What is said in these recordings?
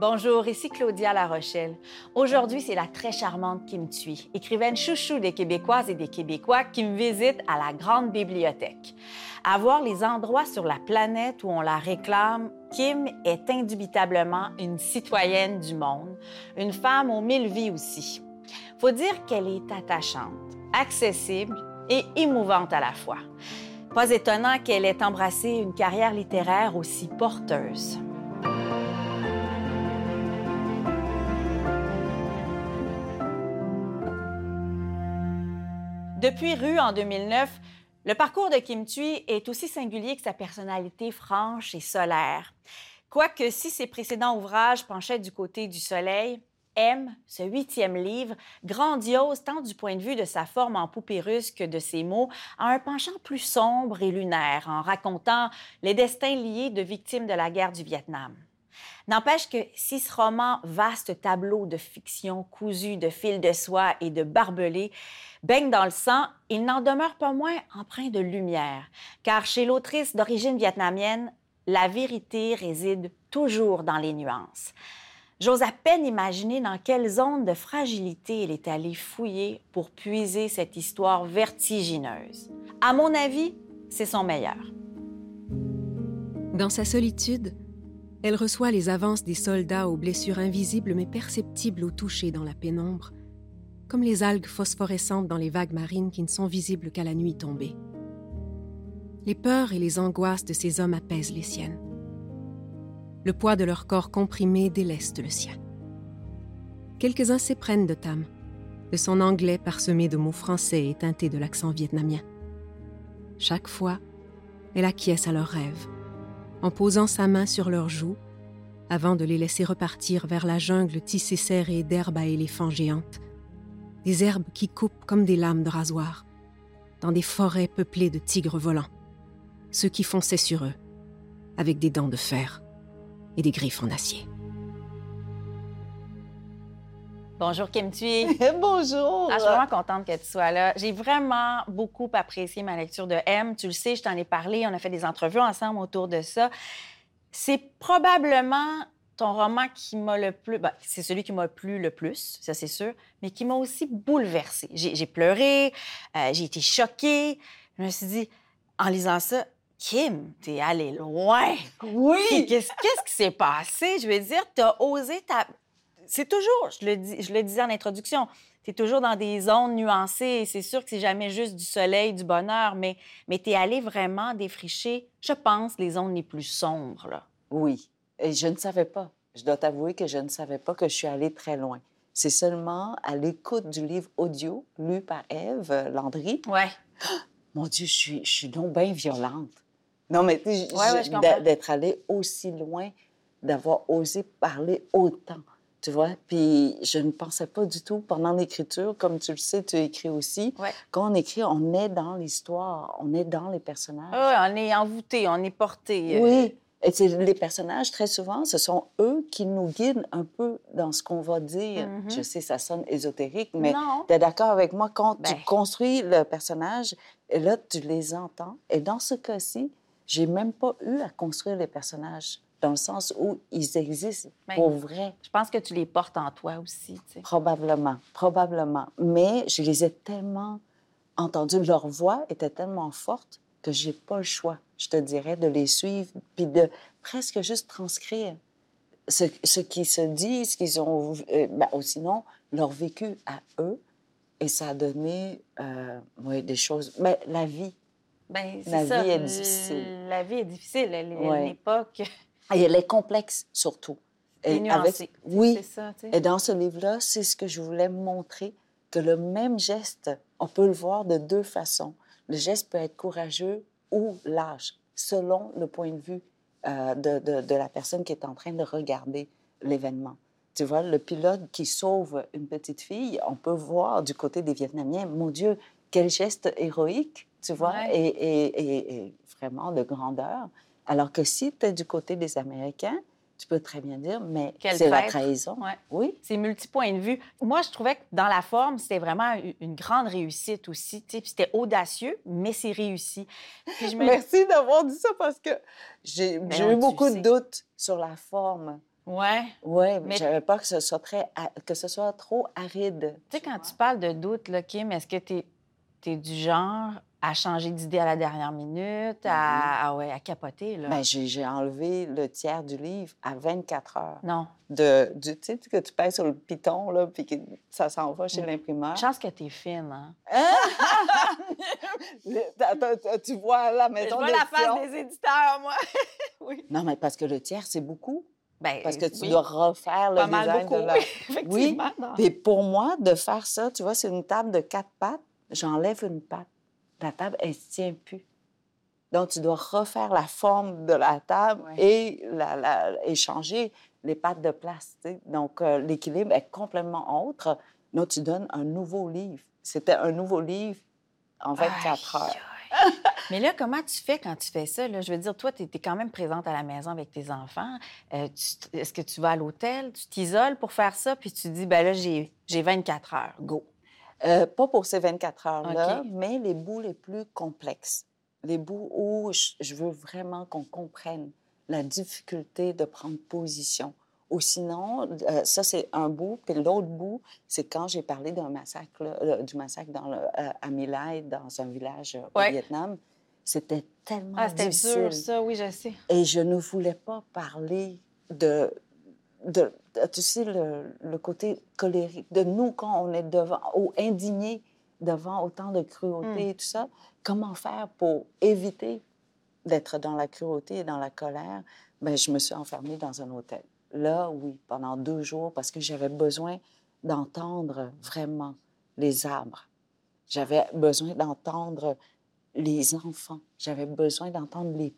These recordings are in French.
Bonjour, ici Claudia La Rochelle. Aujourd'hui, c'est la très charmante Kim Thuy, écrivaine chouchou des Québécoises et des Québécois qui me visite à la Grande Bibliothèque. À voir les endroits sur la planète où on la réclame, Kim est indubitablement une citoyenne du monde, une femme aux mille vies aussi. Faut dire qu'elle est attachante, accessible et émouvante à la fois. Pas étonnant qu'elle ait embrassé une carrière littéraire aussi porteuse. Depuis Rue en 2009, le parcours de Kim Thuy est aussi singulier que sa personnalité franche et solaire. Quoique si ses précédents ouvrages penchaient du côté du soleil, M, ce huitième livre, grandiose tant du point de vue de sa forme en poupée russe que de ses mots, a un penchant plus sombre et lunaire en racontant les destins liés de victimes de la guerre du Vietnam. N'empêche que si ce roman, vaste tableau de fiction cousu de fils de soie et de barbelés, baigne dans le sang, il n'en demeure pas moins empreint de lumière, car chez l'autrice d'origine vietnamienne, la vérité réside toujours dans les nuances. J'ose à peine imaginer dans quelle zone de fragilité elle est allée fouiller pour puiser cette histoire vertigineuse. À mon avis, c'est son meilleur. Dans sa solitude, elle reçoit les avances des soldats aux blessures invisibles mais perceptibles au toucher dans la pénombre, comme les algues phosphorescentes dans les vagues marines qui ne sont visibles qu'à la nuit tombée. Les peurs et les angoisses de ces hommes apaisent les siennes. Le poids de leur corps comprimé déleste le sien. Quelques-uns s'éprennent de Tam, de son anglais parsemé de mots français et teinté de l'accent vietnamien. Chaque fois, elle acquiesce à leurs rêves en posant sa main sur leurs joues, avant de les laisser repartir vers la jungle tissée serrée d'herbes à éléphants géantes, des herbes qui coupent comme des lames de rasoir, dans des forêts peuplées de tigres volants, ceux qui fonçaient sur eux, avec des dents de fer et des griffes en acier. Bonjour Kim Thuy. Bonjour. Ah, je suis vraiment contente que tu sois là. J'ai vraiment beaucoup apprécié ma lecture de M. Tu le sais, je t'en ai parlé, on a fait des entrevues ensemble autour de ça. C'est probablement ton roman qui m'a le plus... Ben, c'est celui qui m'a plu le plus, ça c'est sûr, mais qui m'a aussi bouleversée. J'ai pleuré, euh, j'ai été choquée. Je me suis dit, en lisant ça, Kim, t'es allée loin. Oui. Qu'est-ce qui s'est passé? Je veux dire, t'as osé ta c'est toujours, je le, dis, je le disais en introduction, tu es toujours dans des zones nuancées. C'est sûr que c'est jamais juste du soleil, du bonheur, mais, mais tu es allé vraiment défricher, je pense, les zones les plus sombres. Là. Oui. Et je ne savais pas. Je dois t'avouer que je ne savais pas que je suis allée très loin. C'est seulement à l'écoute du livre audio lu par Eve Landry. Ouais. mon Dieu, je suis, je suis donc bien violente. Non, mais ouais, d'être allée aussi loin, d'avoir osé parler autant tu vois? Puis je ne pensais pas du tout pendant l'écriture, comme tu le sais, tu écris aussi. Quand on écrit, on est dans l'histoire, on est dans les personnages. Oui, on est envoûté, on est porté. Euh. Oui. Et les personnages, très souvent, ce sont eux qui nous guident un peu dans ce qu'on va dire. Mm-hmm. Je sais, ça sonne ésotérique, mais tu es d'accord avec moi? Quand tu ben. construis le personnage, et là, tu les entends. Et dans ce cas-ci, j'ai même pas eu à construire les personnages dans le sens où ils existent ben, pour vrai. Je pense que tu les portes en toi aussi. Probablement, probablement. Mais je les ai tellement entendus, leur voix était tellement forte que j'ai pas le choix, je te dirais, de les suivre, puis de presque juste transcrire ce, ce qui se dit, ce qu'ils ont, euh, ben, ou sinon leur vécu à eux, et ça a donné, euh, des choses. Mais la vie, ben, la vie est difficile. La vie est difficile. Elle, n'est pas que et elle est complexe, surtout. Et avec... Oui. Ça, et dans ce livre-là, c'est ce que je voulais montrer, que le même geste, on peut le voir de deux façons. Le geste peut être courageux ou lâche, selon le point de vue euh, de, de, de, la personne qui est en train de regarder l'événement. Tu vois, le pilote qui sauve une petite fille, on peut voir du côté des Vietnamiens, mon Dieu, quel geste héroïque, tu vois, et, et, et, vraiment de grandeur. Alors que si tu es du côté des Américains, tu peux très bien dire, mais c'est la trahison. Oui. C'est multi-point de vue. Moi, je trouvais que dans la forme, c'était vraiment une grande réussite aussi. C'était audacieux, mais c'est réussi. Merci d'avoir dit ça parce que j'ai ben, eu beaucoup de doutes sur la forme. Ouais. Oui, Mais- j'avais peur que ce soit très, que ce soit trop aride. Tu sais, quand tu parles de doute, là, Kim, est-ce que tu es, du genre à changer d'idée à la dernière minute, à, ah ouais, à capoter, là? Ben, j'ai j'ai enlevé le tiers du livre à 24 heures. non. De, du, tu sais, que tu pèses sur le piton, là, puis que ça s'en va chez Mm. l'imprimeur. Chance que tu es fine, hein? Attends, tu vois la Je maison vois la face des éditeurs, moi. oui. Non, mais parce que le tiers, c'est beaucoup. Ben, Parce que tu oui, dois refaire le pas mal design beaucoup, de la... oui, effectivement. non. Puis pour moi, de faire ça, tu vois, c'est une table de quatre pattes. J'enlève une patte. La table, elle ne se tient plus. Donc, tu dois refaire la forme de la table Ouais. et, la, la- et changer les pattes de place. Donc, euh, l'équilibre est complètement autre. Donc, tu donnes un nouveau livre. C'était un nouveau livre en 24 Aïe, heures. aïe. Mais là, comment tu fais quand tu fais ça? Là? Je veux dire, toi, tu es, quand même présente à la maison avec tes enfants. Euh, Est-ce que tu vas à l'hôtel? Tu t'isoles pour faire ça? Puis tu dis, ben là, j'ai j'ai 24 heures. Go. Euh, pas pour ces 24 heures-là, mais les bouts les plus complexes. Les bouts où je, veux vraiment qu'on comprenne la difficulté de prendre position. Ou sinon, euh, ça, c'est un bout. Puis l'autre bout, c'est quand j'ai parlé d'un massacre, euh, du massacre dans le, à My Lai, dans un village Ouais. au Vietnam. C'était tellement Ah, c'était difficile. dur, ça, oui, je sais. Et je ne voulais pas parler de, de, de- tu sais, le, le côté colérique de nous quand on est devant, ou indigné devant autant de cruauté Mm. et tout ça. Comment faire pour éviter d'être dans la cruauté et dans la colère? Bien, je me suis enfermée dans un hôtel. Là, oui, pendant deux jours, parce que j'avais besoin d'entendre vraiment les arbres. J'avais besoin d'entendre les enfants. J'avais besoin d'entendre les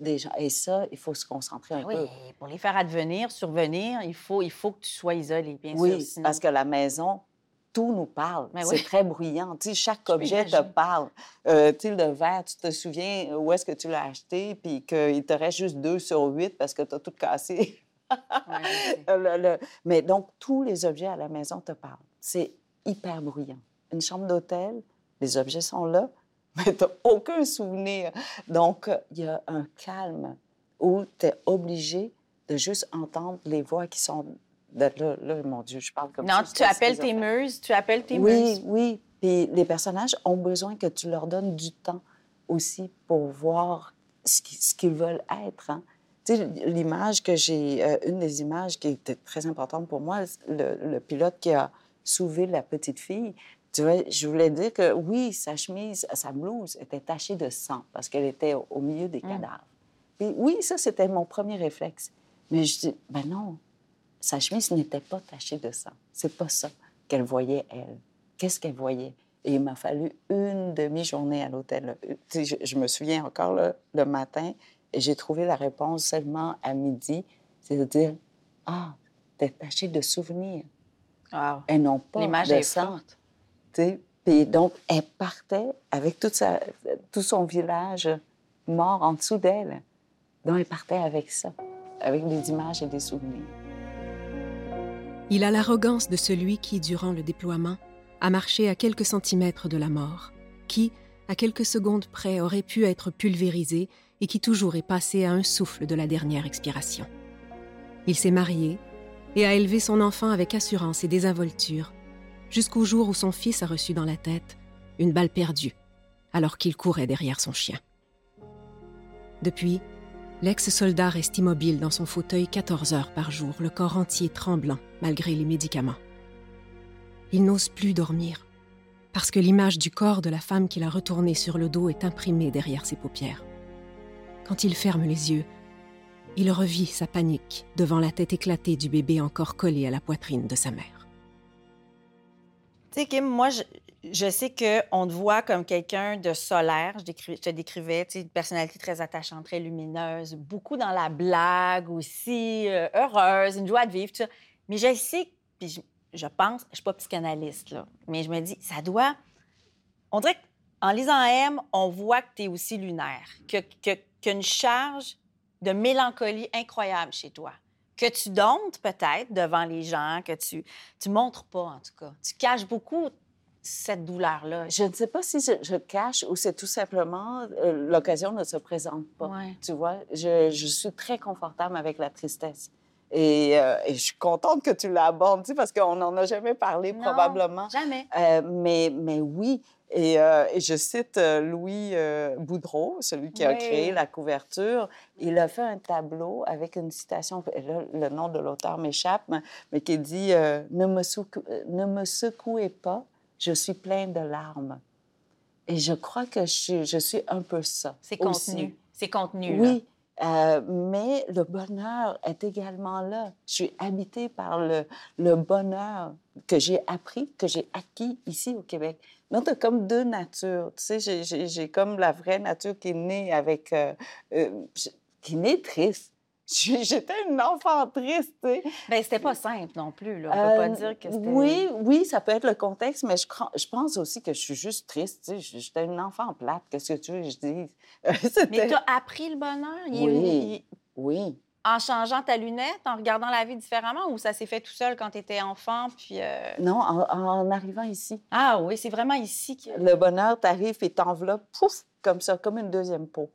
des gens. Et ça, il faut se concentrer un Oui, peu. pour les faire advenir, survenir, il faut, il faut que tu sois isolé, bien Oui, sûr. Sinon... parce que la maison, tout nous parle. Ben c'est oui. très bruyant. Tu sais, chaque objet te parle. Euh, tu sais, le verre, tu te souviens où est-ce que tu l'as acheté, puis qu'il te reste juste deux sur huit parce que tu as tout cassé. Le- le- Mais donc, tous les objets à la maison te parlent. C'est hyper bruyant. Une chambre d'hôtel, les objets sont là, mais tu n'as aucun souvenir. Donc, il y a un calme où tu es obligé de juste entendre les voix qui sont... Là, là, mon Dieu, je parle comme non, tu appelles tes muses, tu appelles tes Oui, muses. oui. Puis les personnages ont besoin que tu leur donnes du temps aussi pour voir ce qui- ce qu'ils veulent être. hein. Tu sais, l'image que j'ai, euh, une des images qui était très importante pour moi, le, le pilote qui a soulevé la petite fille, tu vois, je voulais dire que oui, sa chemise, sa blouse était tachée de sang parce qu'elle était au, au milieu des cadavres. Puis oui, ça, c'était mon premier réflexe. Mais je dis, ben non, sa chemise n'était pas tachée de sang. C'est pas ça qu'elle voyait, elle. Qu'est-ce qu'elle voyait? Et il m'a fallu une demi-journée à l'hôtel. Euh, Je, je me souviens encore le matin, et j'ai trouvé la réponse seulement à midi. C'est de dire, ah, t'es tachée de souvenirs. Wow. Et non pas L'image de est sang. forte. Sais. Puis donc, elle partait avec tout son village mort en dessous d'elle. Donc, elle partait avec ça, avec des images et des souvenirs. Il a l'arrogance de celui qui, durant le déploiement, a marché à quelques centimètres de la mort, qui, à quelques secondes près, aurait pu être pulvérisé et qui toujours est passé à un souffle de la dernière expiration. Il s'est marié et a élevé son enfant avec assurance et désinvolture, jusqu'au jour où son fils a reçu dans la tête une balle perdue, alors qu'il courait derrière son chien. Depuis, l'ex-soldat reste immobile dans son fauteuil 14 heures par jour, le corps entier tremblant malgré les médicaments. Il n'ose plus dormir, parce que l'image du corps de la femme qu'il a retourné sur le dos est imprimée derrière ses paupières. Quand il ferme les yeux, il revit sa panique devant la tête éclatée du bébé encore collé à la poitrine de sa mère. Tu sais, Kim, moi, je, sais qu'on te voit comme quelqu'un de solaire. Je, te décrivais, tu sais, une personnalité très attachante, très lumineuse, beaucoup dans la blague aussi, euh, heureuse, une joie de vivre, tout ça. Mais je sais, puis je, pense, je suis pas psychanalyste, là, mais je me dis, ça doit... On dirait qu'en lisant M, on voit que tu es aussi lunaire, que, qu'une charge de mélancolie incroyable chez toi que tu domptes peut-être devant les gens, que tu tu montres pas en tout cas. Tu caches beaucoup cette douleur-là. Je ne sais pas si je, je cache ou c'est tout simplement euh, l'occasion ne se présente pas. Ouais. Tu vois, je, je suis très confortable avec la tristesse. Et, euh, et je suis contente que tu l'abordes, parce qu'on n'en a jamais parlé Non, probablement. Jamais. Euh, mais, mais oui, et, euh, et je cite euh, Louis euh, Boudreau, celui qui a Oui. créé la couverture. Il a fait un tableau avec une citation, là, le nom de l'auteur m'échappe, mais- mais qui dit ne, me ne me secouez pas, je suis plein de larmes. Et je crois que je, suis- je suis un peu ça. C'est contenu. C'est contenu. Oui, mais le bonheur est également là. Je suis habitée par le, le bonheur que j'ai appris, que j'ai acquis ici au Québec. Donc, tu comme deux natures. Tu sais, j'ai- j'ai j'ai comme la vraie nature qui est née avec... euh, euh, qui est née triste. J'étais une enfant triste, tu sais. Ben, c'était pas simple non plus. Là. On peut pas Euh, dire que c'était... Oui, oui, ça peut être le contexte, mais je, je pense aussi que je suis juste triste. Tu sais, j'étais une enfant plate. Qu'est-ce que tu veux que je dise? Mais tu as appris le bonheur? Il- Oui. Oui. En changeant ta lunette, en regardant la vie différemment, ou ça s'est fait tout seul quand tu étais enfant? Puis, euh, Non, en, en arrivant ici. Ah oui, c'est vraiment ici que... Le bonheur t'arrive et t'enveloppe, pouf, comme ça, comme une deuxième peau.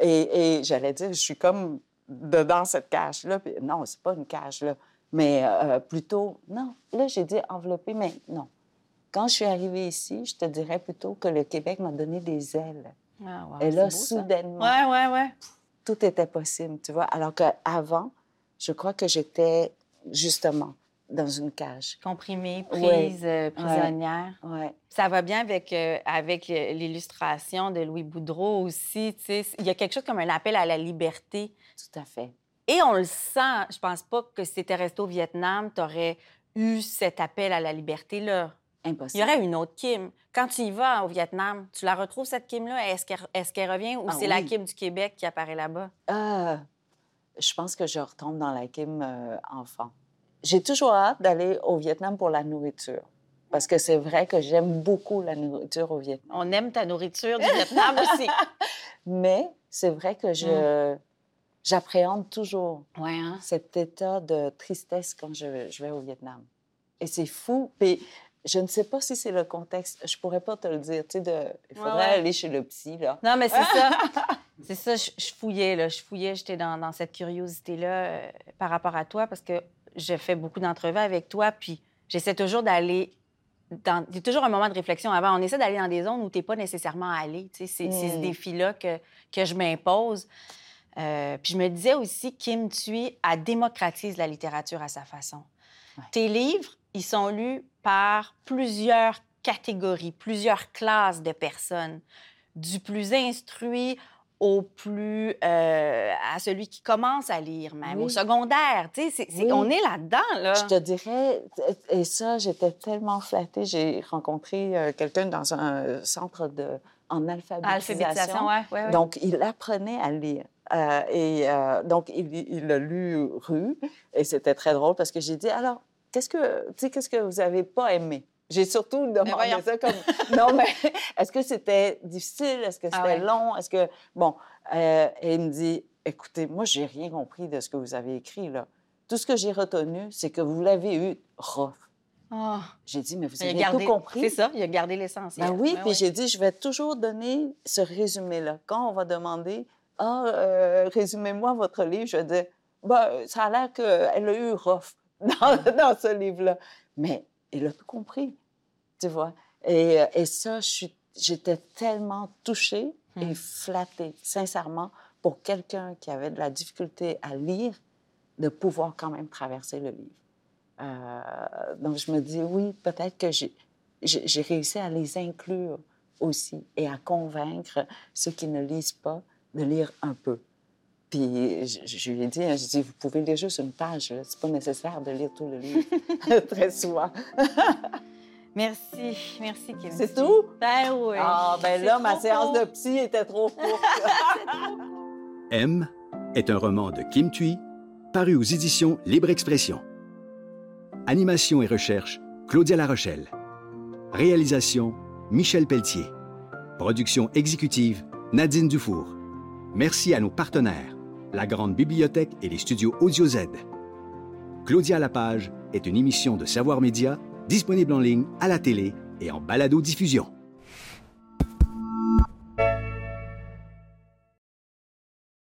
Et, et j'allais dire, je suis comme dedans cette cage-là. Non, c'est pas une cage, là. Mais euh, plutôt, non. Là, j'ai dit enveloppé, mais non. Quand je suis arrivée ici, je te dirais plutôt que le Québec m'a donné des ailes. Ah, wow, et là, beau, ça. soudainement, Ouais, ouais, ouais. Tout était possible, tu vois. Alors qu'avant, je crois que j'étais justement dans une cage. Comprimée, prise, euh, prisonnière. Ouais. Ça va bien avec, euh, avec l'illustration de Louis Boudreau aussi. tu sais. Il y a quelque chose comme un appel à la liberté. Tout à fait. Et on le sent. Je pense pas que si tu étais resté au Vietnam, tu aurais eu cet appel à la liberté-là. Il y aurait une autre Kim. Quand tu y vas au Vietnam, tu la retrouves, cette Kim-là? Est-ce qu'elle est revient ou Ah c'est la. Kim du Québec qui apparaît là-bas? Euh, je pense que je retombe dans la Kim euh, enfant. J'ai toujours hâte d'aller au Vietnam pour la nourriture. Parce que c'est vrai que j'aime beaucoup la nourriture au Vietnam. On aime ta nourriture du Vietnam aussi. Mais c'est vrai que je, j'appréhende toujours Ouais, hein? cet état de tristesse quand je, je vais au Vietnam. Et c'est fou. Puis je ne sais pas si c'est le contexte. Je pourrais pas te le dire. Tu sais, de, il faudrait ouais. aller chez le psy, là. Non, mais c'est ça. C'est ça, je, je fouillais, là. Je fouillais, j'étais dans, dans cette curiosité-là euh, par rapport à toi parce que je fais beaucoup d'entrevues avec toi, puis j'essaie toujours d'aller. dans- Il y a toujours un moment de réflexion avant. On essaie d'aller dans des zones où tu n'es pas nécessairement allé. tu sais. C'est ce Mm. défi-là que, que je m'impose. Euh, puis je me disais aussi, Kim Thuy, elle démocratise la littérature à sa façon. Ouais. Tes livres, ils sont lus par plusieurs catégories, plusieurs classes de personnes, du plus instruit au plus euh, à celui qui commence à lire même Oui. au secondaire tu sais Oui. on est là-dedans là Je te dirais, et ça, j'étais tellement flattée. J'ai rencontré euh, quelqu'un dans un centre de, en alphabétisation. alphabétisation ouais, ouais, ouais. Donc, il apprenait à lire. Euh, et donc, il, il a lu Rue. Et c'était très drôle parce que j'ai dit, alors, qu'est-ce que, tu sais, qu'est-ce que vous avez pas aimé? J'ai surtout demandé voyons. ça comme... non, mais est-ce que c'était difficile? Est-ce que c'était Ah ouais. long? Est-ce que... Bon, euh, et il me dit, écoutez, moi, j'ai rien compris de ce que vous avez écrit, là. Tout ce que j'ai retenu, c'est que vous l'avez eu rough. Oh, J'ai dit, mais vous avez gardé tout compris? c'est ça il a gardé l'essentiel Ben oui, Ouais, puis j'ai dit, je vais toujours donner ce résumé-là. Quand on va demander, ah, euh, résumez-moi votre livre, je vais dire, ben, ça a l'air qu'elle a eu rough dans, dans ce livre-là. Mais il a tout compris, tu vois. Et, euh, et ça, j'étais tellement touchée et Hmm. flattée, sincèrement, pour quelqu'un qui avait de la difficulté à lire, de pouvoir quand même traverser le livre. Euh, donc, je me dis, oui, peut-être que j'ai réussi à les inclure aussi et à convaincre ceux qui ne lisent pas de lire un peu. Puis je, je lui ai dit, hein, je dis, vous pouvez lire juste une page, là. c'est pas nécessaire de lire tout le livre, très souvent. merci merci Kim C'est tout? ben oui Ah, ben C'est là, ma séance de psy était trop courte. M est un roman de Kim Thuy, paru aux éditions Libre Expression. Animation et recherche, Claudia Larochelle. Réalisation, Michel Pelletier. Production exécutive, Nadine Dufour. Merci à nos partenaires, la Grande Bibliothèque et les studios Audio Z. Claudia Lapage est une émission de Savoir Média disponible en ligne, à la télé et en balado-diffusion.